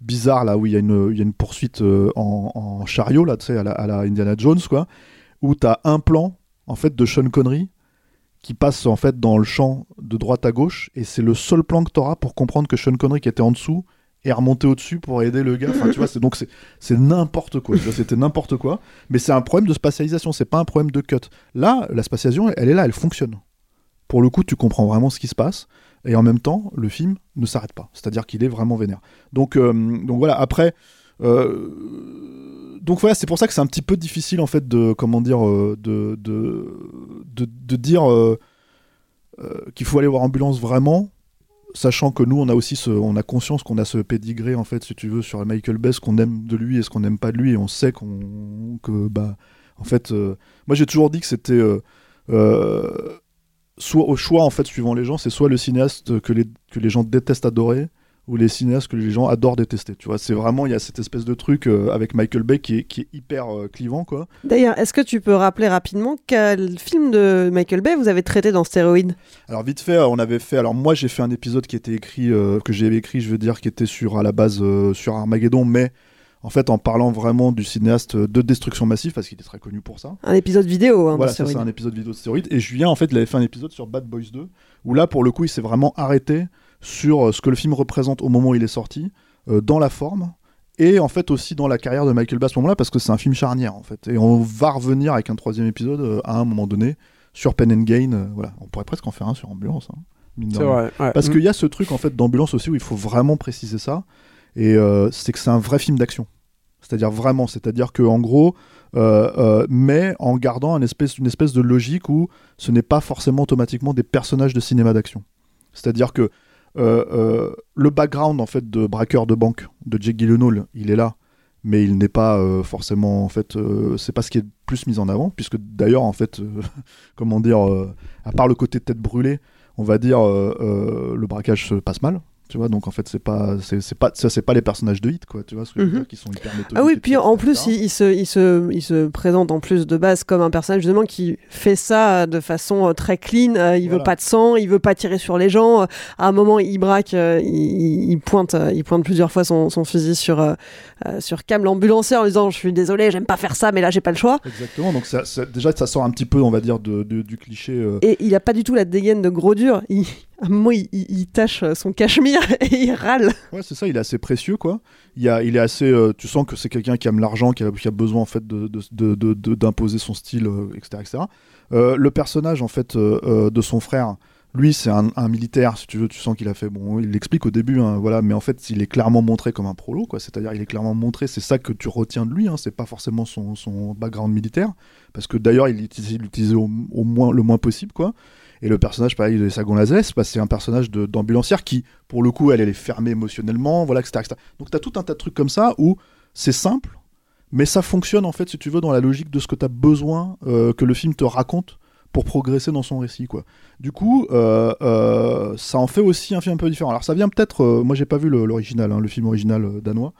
bizarre là où il y a une, il y a une poursuite euh, en, en chariot là, tu sais, à la, à la Indiana Jones, quoi, où tu as un plan en fait de Sean Connery qui passe en fait dans le champ de droite à gauche et c'est le seul plan que tu auras pour comprendre que Sean Connery qui était en dessous est remonté au-dessus pour aider le gars. Enfin, tu vois, donc c'est n'importe quoi. C'était n'importe quoi. Mais c'est un problème de spatialisation. C'est pas un problème de cut. Là, la spatialisation, elle est là, elle fonctionne. Pour le coup, tu comprends vraiment ce qui se passe. Et en même temps, le film ne s'arrête pas. C'est-à-dire qu'il est vraiment vénère. Donc, euh, donc voilà, après. euh, donc voilà, c'est pour ça que c'est un petit peu difficile en fait de comment dire euh, de, de, de, dire qu'il faut aller voir ambulance vraiment, sachant que nous on a aussi ce, on a conscience qu'on a ce pédigré en fait si tu veux sur Michael Bay, ce qu'on aime de lui et ce qu'on n'aime pas de lui et on sait qu'on que bah en fait euh, moi j'ai toujours dit que c'était euh, euh, soit au choix en fait suivant les gens, c'est soit le cinéaste que les que les gens détestent adorer ou les cinéastes que les gens adorent détester. Tu vois, c'est vraiment il y a cette espèce de truc euh, avec Michael Bay qui est, qui est hyper euh, clivant quoi. D'ailleurs, est-ce que tu peux rappeler rapidement quel film de Michael Bay vous avez traité dans Stéroïde? Alors vite fait, euh, on avait fait. Alors moi j'ai fait un épisode qui était écrit, euh, que j'ai écrit, je veux dire, qui était sur à la base sur Armageddon, mais en fait en parlant vraiment du cinéaste de Destruction Massive parce qu'il est très connu pour ça. Un épisode vidéo hein, Voilà, ça c'est Stéroïde. un épisode vidéo de stéroïdes. Et Julien, en fait, il avait fait un épisode sur Bad Boys 2, où là, pour le coup, il s'est vraiment arrêté sur euh, ce que le film représente au moment où il est sorti, euh, dans la forme, et en fait aussi dans la carrière de Michael Bay à ce moment-là, parce que c'est un film charnière, en fait. Et on va revenir avec un troisième épisode euh, à un moment donné sur Pen and Gain. voilà, on pourrait presque en faire un sur Ambulance. hein, mine vrai. ouais. Parce Mm. qu'il y a ce truc en fait d'ambulance aussi où il faut vraiment préciser ça, et euh, c'est que c'est un vrai film d'action. C'est-à-dire vraiment, c'est-à-dire que en gros, euh, euh, mais en gardant une espèce, une espèce de logique où ce n'est pas forcément automatiquement des personnages de cinéma d'action. C'est-à-dire que le background en fait de braqueur de banque de Jake Gyllenhaal, il est là, mais il n'est pas euh, forcément en fait, euh, c'est pas ce qui est plus mis en avant, puisque d'ailleurs en fait, euh, (laughs) comment dire, euh, à part le côté tête brûlée, on va dire euh, euh, le braquage se passe mal. Tu vois, donc en fait, c'est pas, c'est pas, ça, c'est pas les personnages de hit, quoi. Tu vois ce que je veux Mhm. dire, qui sont hyper. Ah oui, puis en plus, il, il se, il, se, il se présente en plus de base comme un personnage justement qui fait ça de façon euh, très clean. euh, il veut Voilà. pas de sang, il veut pas tirer sur les gens. euh, à un moment, il braque, euh, il, pointe, euh, il pointe plusieurs fois son, son fusil sur, sur Cam, l'ambulancier, en disant Je suis désolé, j'aime pas faire ça, mais là, j'ai pas le choix. Exactement. Donc ça, ça- déjà, ça sort un petit peu, on va dire, de, de- du cliché. Et il a pas du tout la dégaine de gros dur. Il, (laughs) un moment, il, il- tâche son cachemire (laughs) et il râle. Ouais, c'est ça, il est assez précieux, quoi. Il, a, il est assez. euh, tu sens que c'est quelqu'un qui aime l'argent, qui a, besoin, en fait, de, de- d'imposer son style, euh, etc. etc. Euh, le personnage, en fait, de son frère, lui, c'est un, militaire, si tu veux, tu sens qu'il a fait. Bon, il l'explique au début, hein, voilà, mais en fait, il est clairement montré comme un prolo, quoi. C'est-à-dire, il est clairement montré, c'est ça que tu retiens de lui, hein, c'est pas forcément son, background militaire, parce que d'ailleurs, il l'utilisait il l'utilisait au, au moins, le moins possible, quoi. Et le personnage, pareil, de Sagon Lazès, bah, c'est un personnage d'ambulancière qui, pour le coup, elle, est fermée émotionnellement, voilà, etc. etc. Donc, tu as tout un tas de trucs comme ça où c'est simple, mais ça fonctionne, en fait, si tu veux, dans la logique de ce que tu as besoin euh, que le film te raconte pour progresser dans son récit, quoi. Du coup, euh, euh, ça en fait aussi un film un peu différent. Alors, ça vient peut-être, moi, j'ai pas vu l'original, hein, le film original danois,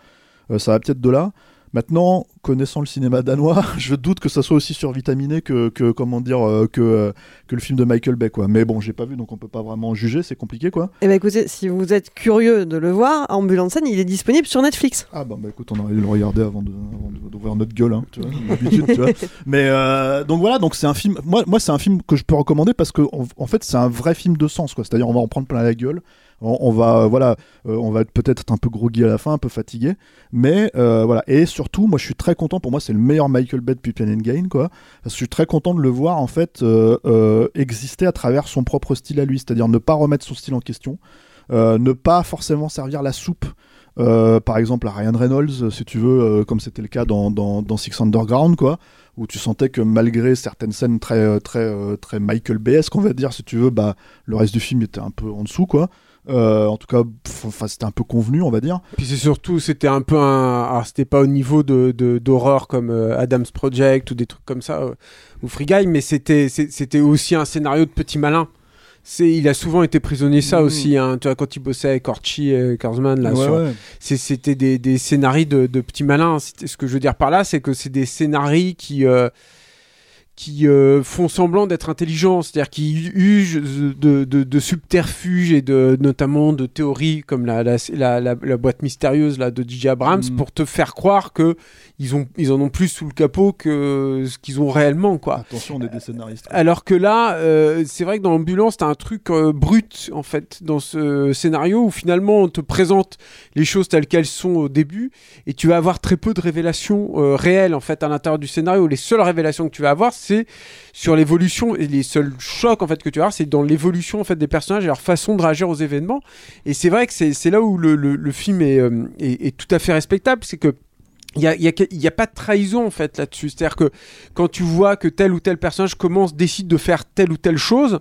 ça va peut-être de là. Maintenant, connaissant le cinéma danois, (laughs) je doute que ça soit aussi survitaminé que, que comment dire, euh, que, euh, que le film de Michael Bay, quoi. Mais bon, j'ai pas vu, donc on peut pas vraiment juger, c'est compliqué, quoi. Eh ben écoutez, si vous êtes curieux de le voir, Ambulance scène, il est disponible sur Netflix. Ah bah, bah écoute, on aurait dû le regarder avant d'ouvrir notre gueule, hein, tu vois, d'habitude, tu vois. (laughs) Mais euh, donc voilà, donc c'est un film. Moi, moi c'est un film que je peux recommander parce que en, en fait, c'est un vrai film de sens, quoi. C'est-à-dire, on va en prendre plein la gueule. On, va, euh, voilà, euh, on va être peut-être un peu groggy à la fin, un peu fatigué, mais euh, voilà. Et surtout, moi, je suis très content. Pour moi, c'est le meilleur Michael Bay depuis Plan and Gain, je suis très content de le voir en fait exister à travers son propre style à lui, c'est-à-dire ne pas remettre son style en question, ne pas forcément servir la soupe par exemple à Ryan Reynolds, si tu veux, comme c'était le cas dans, Six Underground, quoi, où tu sentais que malgré certaines scènes très, très, très Michael Bay-esque, on va dire, si tu veux, bah, le reste du film était un peu en dessous, quoi. Euh, en tout cas, enfin, c'était un peu convenu, on va dire. Puis c'est surtout, c'était un peu un. Alors, c'était pas au niveau de, de- d'horreur comme euh, Adam's Project ou des trucs comme ça, euh, ou Free Guy, mais c'était, aussi un scénario de petit malin. C'est, il a souvent été prisonnier ça Mhm. aussi, hein, tu vois, quand il bossait avec Orchi et Karsman, là, Ouais, sur- ouais. c'est- c'était des, des scénarios de, de petits malins. Ce que je veux dire par là, c'est que c'est des scénarios qui, euh, qui euh, font semblant d'être intelligents, c'est-à-dire qui usent de, de, de subterfuges et de, notamment de théories comme la, la, la, la- la boîte mystérieuse là, de DJ Abrams Mhm. pour te faire croire que ils, ont, ils en ont plus sous le capot que ce qu'ils ont réellement. quoi. Attention, on est des scénaristes. Alors que là, euh, c'est vrai que dans l'ambulance, t'as un truc euh, brut en fait dans ce scénario où finalement on te présente les choses telles qu'elles sont au début et tu vas avoir très peu de révélations réelles en fait à l'intérieur du scénario. Les seules révélations que tu vas avoir, c'est sur l'évolution et les seuls chocs en fait que tu avoir, c'est dans l'évolution en fait des personnages et leur façon de réagir aux événements. Et c'est vrai que c'est là où le, le- film est, euh, est- est tout à fait respectable, c'est que il n'y a, y a, y a pas de trahison en fait là-dessus. C'est-à-dire que quand tu vois que tel ou tel personnage commence, décide de faire telle ou telle chose,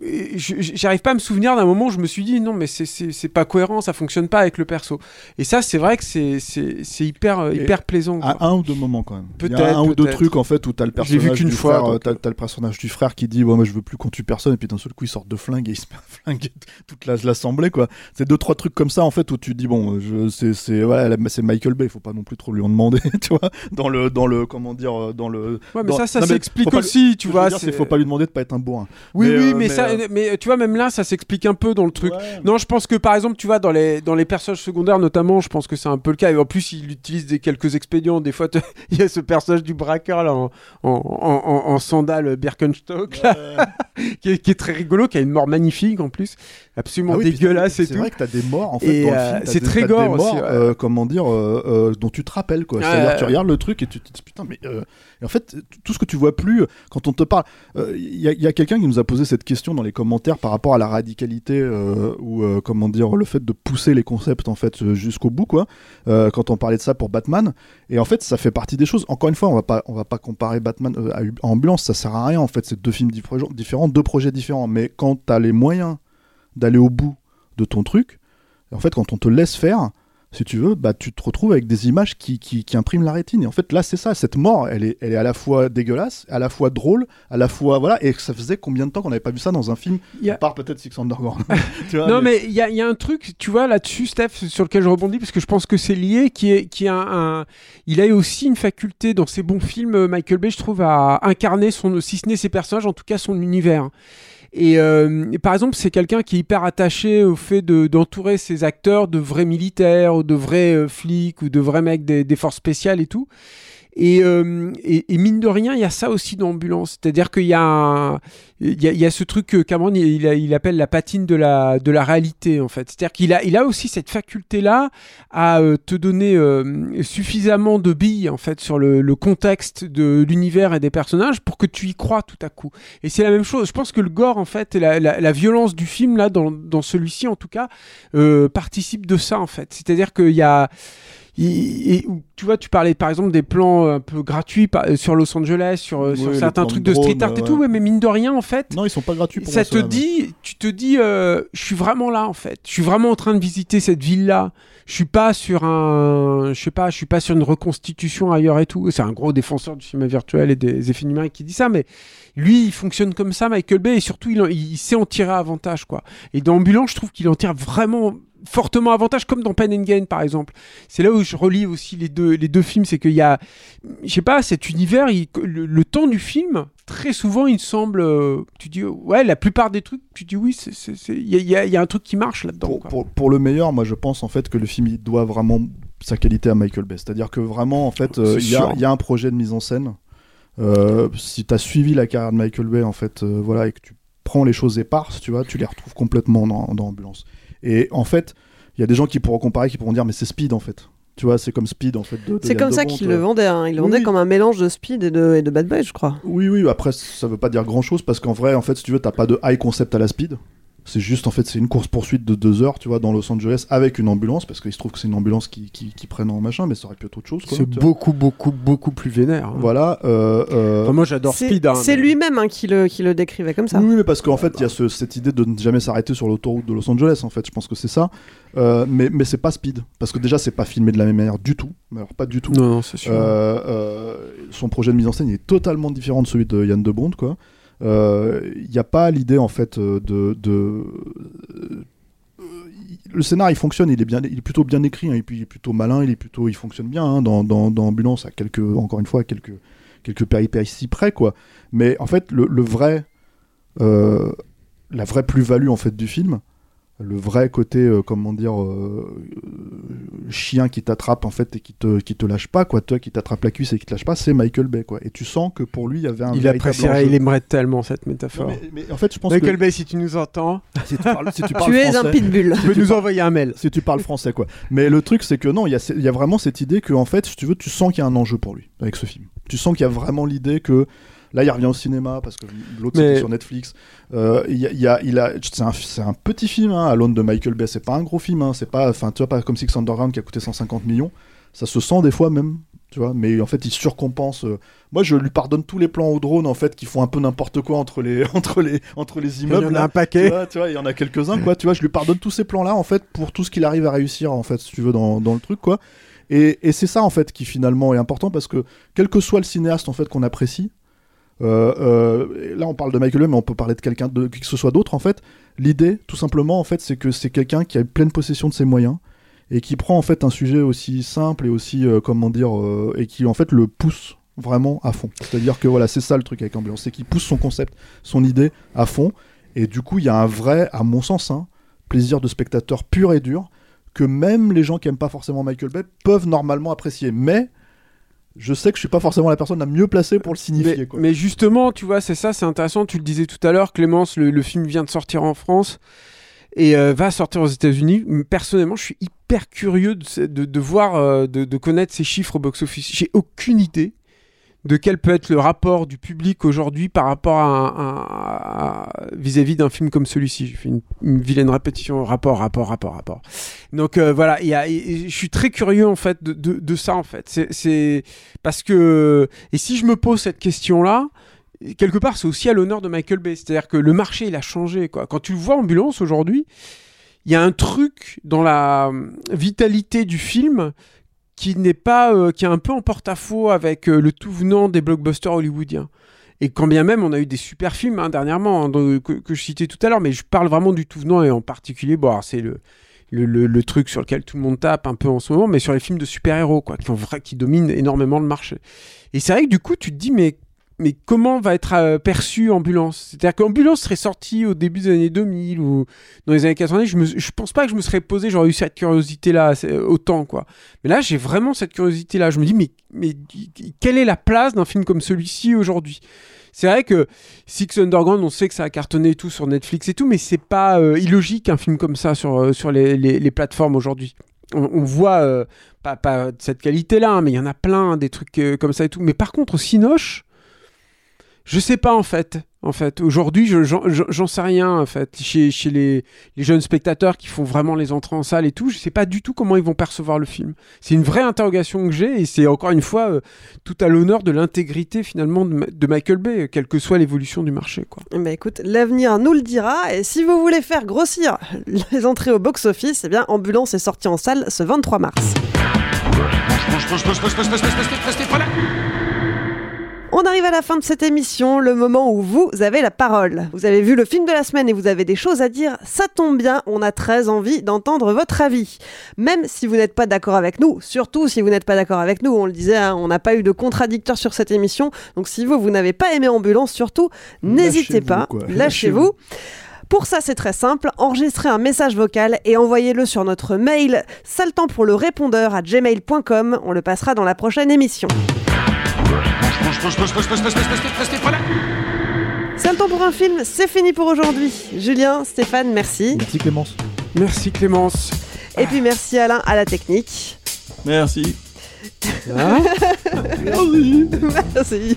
j'arrive pas à me souvenir d'un moment où je me suis dit non mais c'est- pas cohérent, ça fonctionne pas avec le perso. Et ça c'est vrai que c'est- c'est c'est hyper, euh, Et hyper plaisant. quoi. À un ou deux moments quand même. Peut-être, un ou deux trucs en fait où t'as le l'ai vu personnage qu'une fois, frère, donc, euh, t'as, t'as le personnage du frère qui dit ouais moi je veux plus qu'on tue personne et puis d'un seul coup il sort de flingue et il se met à (laughs) flinguer toute la- l'assemblée quoi. C'est deux trois trucs comme ça en fait où tu dis bon c'est c'est voilà Michael Bay, faut pas non plus trop lui en demander (laughs) tu vois dans le dans le comment dire euh, dans le Ouais, mais dans- ça, ça s'explique aussi, tu vois. c'est- faut pas lui demander de pas être un bourrin. Oui, Mais, oui, euh, mais, mais, ça, euh, mais tu vois, même là, ça s'explique un peu dans le truc. Ouais. Non, je pense que par exemple, tu vois, dans les, dans les personnages secondaires notamment, je pense que c'est un peu le cas. Et en plus, il utilise des, quelques expédients. Des fois, (laughs) il y a ce personnage du braqueur là, en, en, en, en- en sandales Birkenstock, là, (laughs) qui, est, qui est très rigolo, qui a une mort magnifique en plus. Absolument Ah oui, dégueulasse c'est et tout. vrai que t'as des morts en fait dans le euh, film. c'est très des gore morts, aussi, ouais. euh, comment dire, euh, euh, dont tu te rappelles quoi. C'est-à-dire tu regardes le truc et tu te dis putain mais euh, et en fait tout ce que tu vois plus quand on te parle, euh, il y a, il y a quelqu'un qui nous a posé cette question dans les commentaires par rapport à la radicalité euh, ou euh, comment dire le fait de pousser les concepts en fait jusqu'au bout quoi. Euh, quand on parlait de ça pour Batman et en fait ça fait partie des choses. Encore une fois on va pas on va pas comparer Batman à, à Ambulance ça sert à rien en fait c'est deux films diffé- différents deux projets différents mais quand t'as les moyens d'aller au bout de ton truc en fait, quand on te laisse faire, si tu veux, bah, tu te retrouves avec des images qui, qui, qui impriment la rétine. Et en fait, là, c'est ça. Cette mort, elle est, elle est à la fois dégueulasse, à la fois drôle, à la fois. Voilà. Et ça faisait combien de temps qu'on n'avait pas vu ça dans un film a- À part peut-être Six Underground. (laughs) Tu vois, Non, mais il y a, il y a un truc, tu vois, là-dessus, Steph, sur lequel je rebondis, parce que je pense que c'est lié, qui est, qui a un, un- Il a eu aussi une faculté dans ses bons films, euh, Michael Bay, je trouve, à incarner, son, si ce n'est ses personnages, en tout cas son univers. Et, euh, par exemple, c'est quelqu'un qui est hyper attaché au fait de- d'entourer ses acteurs de vrais militaires, ou de vrais euh, flics, ou de vrais mecs des, des forces spéciales et tout. Et, euh, et, mine de rien, il y a ça aussi dans Ambulance. C'est-à-dire qu'il y y, a, y a ce truc que Cameron il, appelle la patine de la, de la réalité en fait. C'est-à-dire qu'il a, il a aussi cette faculté-là à euh, te donner euh, suffisamment de billes en fait sur le, contexte de l'univers et des personnages pour que tu y crois tout à coup. Et c'est la même chose. Je pense que le gore en fait, la, la, violence du film là, dans, dans celui-ci en tout cas, participe de ça en fait. C'est-à-dire qu'il y a et- tu vois, tu parlais par exemple des plans euh, un peu gratuits euh, sur Los Angeles, sur, euh, sur certains trucs de street art et ouais. tout, ouais, mais mine de rien, en fait, Non, ils sont pas gratuits pour ça te dit, tu te dis, euh, je suis vraiment là en fait. Je suis vraiment en train de visiter cette ville-là. Je suis pas sur un, je sais pas, je suis pas sur une reconstitution ailleurs et tout. C'est un gros défenseur du cinéma virtuel et des effets numériques qui dit ça, mais lui, il fonctionne comme ça, Michael Bay, et surtout, il, en- il sait en tirer avantage, quoi. Et dans Ambulance, je trouve qu'il en tire vraiment fortement avantage, comme dans Pen and Gain, par exemple. C'est là où je relie aussi les deux, les deux films, c'est qu'il y a, je sais pas, cet univers, il- le, le temps du film, très souvent, il semble, euh, tu dis, ouais, la plupart des trucs, tu dis oui, il y a, y y un truc qui marche là-dedans. pour, quoi. pour, pour le meilleur, moi je pense en fait que le film il doit vraiment sa qualité à Michael Bay. C'est-à-dire que vraiment en fait euh, il y, a- y un projet de mise en scène. Euh, si tu as suivi la carrière de Michael Bay en fait, voilà, et que tu prends les choses éparses, tu vois, tu les retrouves complètement dans, dans Ambulance. Et en fait, il y a des gens qui pourront comparer, qui pourront dire mais c'est Speed en fait. Tu vois, c'est comme Speed en fait. C'est comme ça Debont, qu'il tu le vois. vendait. hein. Il le Oui, vendait oui. comme un mélange de Speed et de, et de Bad Boy, je crois. Oui, oui, après, ça veut pas dire grand chose parce qu'en vrai, en fait, si tu veux, t'as pas de high concept à la speed. C'est juste, en fait, c'est une course-poursuite de deux heures, tu vois, dans Los Angeles avec une ambulance parce qu'il se trouve que c'est une ambulance qui, qui, qui prenne en machin, mais ça aurait pu être autre chose, quoi. C'est beaucoup, beaucoup, beaucoup plus vénère. hein. Voilà. euh, euh, Enfin, moi, j'adore C'est Speed. hein, c'est mais- lui-même hein, qui, le, qui le décrivait comme ça. Oui, mais parce qu'en fait, il y a ce- cette idée de ne jamais s'arrêter sur l'autoroute de Los Angeles, en fait. Je pense que c'est ça. Euh, mais mais c'est pas speed. Parce que déjà, c'est pas filmé de la même manière du tout. Mais alors, pas du tout. Non, non, c'est sûr. Euh, euh, son projet de mise en scène il est totalement différent de celui de Yann de Bond, quoi. Euh, Il n'y a pas l'idée en fait euh, de, de- euh, le scénar il fonctionne, il est bien, il est plutôt bien écrit, hein, puis il est plutôt malin, il est plutôt, il fonctionne bien hein, dans, dans, Ambulance à quelques, encore une fois, quelques quelques péripéties près, quoi. Mais en fait, le, vrai, euh, la vraie plus-value en fait du film, le vrai côté, euh, comment dire, euh, euh, chien qui t'attrape en fait et qui te, qui te lâche pas, quoi, toi qui t'attrape la cuisse et qui te lâche pas, c'est Michael Bay, quoi. Et tu sens que pour lui, il y avait un il apprécierait, il aimerait tellement cette Non, métaphore. mais, mais en fait, je pense Michael que Bay, si tu nous entends, (laughs) si tu parles, si tu parles Tu es un pitbull. tu peux nous envoyer un mail. si tu parles français, quoi. Mais le truc, c'est que non, il y, a ce- il y a vraiment cette idée que, en fait, si tu veux, tu sens qu'il y a un enjeu pour lui avec ce film. Tu sens qu'il y a vraiment l'idée que là, il revient au cinéma parce que l'autre Mais- c'était sur Netflix. Euh, y a, y a- il a- c'est un, un petit film, hein, Alone de Michael Bay. C'est pas un gros film, hein, c'est pas, enfin, tu vois, pas comme Six Underground qui a coûté 150 millions. Ça se sent des fois même. Tu vois, mais en fait, il surcompense. euh. Moi, je lui pardonne tous les plans au drone, en fait, qui font un peu n'importe quoi entre les, (laughs) entre les, entre les Il y immeubles. en a là. un Tu paquet. vois, tu vois, il y en a quelques-uns, quoi. Tu vois, je lui pardonne tous ces plans-là, en fait, pour tout ce qu'il arrive à réussir, en fait, si tu veux, dans, dans le truc, quoi. Et, et c'est ça, en fait, qui finalement est important parce que, quel que soit le cinéaste, en fait, qu'on apprécie, là, on parle de Michael Bay, mais on peut parler de quelqu'un, de qui que ce soit d'autre, en fait. L'idée, tout simplement, en fait, c'est que c'est quelqu'un qui a pleine possession de ses moyens et qui prend, en fait, un sujet aussi simple et aussi, euh, comment dire, euh, et qui, en fait, le pousse vraiment à fond. C'est-à-dire que, voilà, c'est ça le truc avec Ambulance, c'est qu'il pousse son concept, son idée à fond. Et du coup, il y a un vrai, à mon sens, hein, plaisir de spectateur pur et dur que même les gens qui aiment pas forcément Michael Bay peuvent normalement apprécier. Mais je sais que je suis pas forcément la personne la mieux placée pour le signifier. Mais, quoi. mais justement, tu vois, c'est ça, c'est intéressant. Tu le disais tout à l'heure, Clémence, le, le film vient de sortir en France et euh, va sortir aux États-Unis. Personnellement, je suis hyper curieux de, ce- de, de voir, euh, de, de connaître ces chiffres au box-office. J'ai aucune idée de quel peut être le rapport du public aujourd'hui par rapport à vis-à-vis d'un film comme celui-ci. J'ai fait une, vilaine répétition, rapport, rapport, rapport, rapport. Donc euh, voilà, il y a- je suis très curieux en fait de, ça en fait. C'est- C'est parce que et si je me pose cette question-là, quelque part c'est aussi à l'honneur de Michael Bay. C'est-à-dire que le marché il a changé quoi. Quand tu le vois ambulance aujourd'hui, il y a un truc dans la euh, vitalité du film qui n'est pas euh, qui est un peu en porte-à-faux avec euh, le tout venant des blockbusters hollywoodiens. Et quand bien même on a eu des super films hein, dernièrement hein, que, je citais tout à l'heure, mais je parle vraiment du tout venant et en particulier, c'est le, le, truc sur lequel tout le monde tape un peu en ce moment, mais sur les films de super-héros, quoi, qui, qui dominent énormément le marché. Et c'est vrai que du coup, tu te dis, mais mais comment va être euh, perçu Ambulance? C'est-à-dire qu'Ambulance serait sorti au début des années 2000 ou dans les années 90, je, me, je pense pas que je me serais posé, j'aurais eu cette curiosité-là autant, quoi. Mais là, j'ai vraiment cette curiosité-là. Je me dis, mais, mais quelle est la place d'un film comme celui-ci aujourd'hui? C'est vrai que Six Underground, on sait que ça a cartonné tout sur Netflix et tout, mais c'est pas euh, illogique un film comme ça sur, euh, sur les, les, plateformes aujourd'hui. On, voit, euh, pas, pas de cette qualité-là, hein, mais il y en a plein, des trucs comme ça et tout. Mais par contre, au Cinoche, je sais pas en fait. En fait, aujourd'hui, j'en sais rien en fait. Chez, chez les, les, jeunes spectateurs qui font vraiment les entrées en salle et tout, je sais pas du tout comment ils vont percevoir le film. C'est une vraie interrogation que j'ai et c'est encore une fois euh, tout à l'honneur de l'intégrité finalement de, Michael Bay, quelle que soit l'évolution du marché. Quoi. Bah écoute, l'avenir nous le dira. Et si vous voulez faire grossir les entrées au box-office, eh bien, Ambulance est sorti en salle ce 23 mars. On arrive à la fin de cette émission, le moment où vous avez la parole. Vous avez vu le film de la semaine et vous avez des choses à dire, ça tombe bien, on a très envie d'entendre votre avis. Même si vous n'êtes pas d'accord avec nous, surtout si vous n'êtes pas d'accord avec nous, on le disait, hein, on n'a pas eu de contradicteur sur cette émission, donc si vous, vous n'avez pas aimé Ambulance, surtout, n'hésitez pas, lâchez-vous. Pour ça, c'est très simple. Enregistrez un message vocal et envoyez-le sur notre mail saltant pour le répondeur à gmail.com. On le passera dans la prochaine émission. C'est le temps pour un film, c'est fini pour aujourd'hui. Julien, Stéphane, merci. Merci Clémence. Merci Clémence. Et puis merci Alain à la technique. Merci. Merci. merci.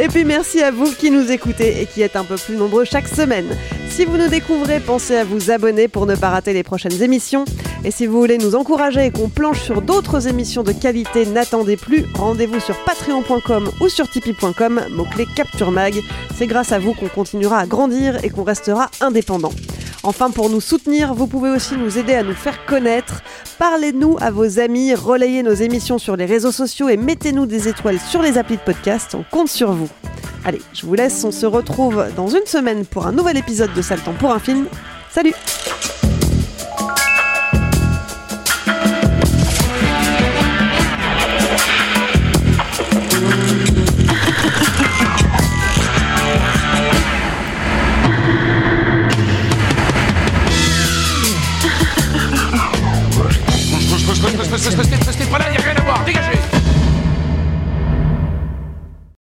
Et puis merci à vous qui nous écoutez et qui êtes un peu plus nombreux chaque semaine. Si vous nous découvrez, pensez à vous abonner pour ne pas rater les prochaines émissions. Et si vous voulez nous encourager et qu'on planche sur d'autres émissions de qualité, n'attendez plus. Rendez-vous sur patreon.com ou sur tipeee.com, mot-clé Capture Mag. C'est grâce à vous qu'on continuera à grandir et qu'on restera indépendant. Enfin, pour nous soutenir, vous pouvez aussi nous aider à nous faire connaître. Parlez-nous à vos amis, relayez nos émissions sur les réseaux sociaux et mettez-nous des étoiles sur les applis de podcast. On compte sur vous. Allez, je vous laisse, on se retrouve dans une semaine pour un nouvel épisode de Saltan pour un film. Salut ce, ce, ce, ce, ce, ce, ce, ce,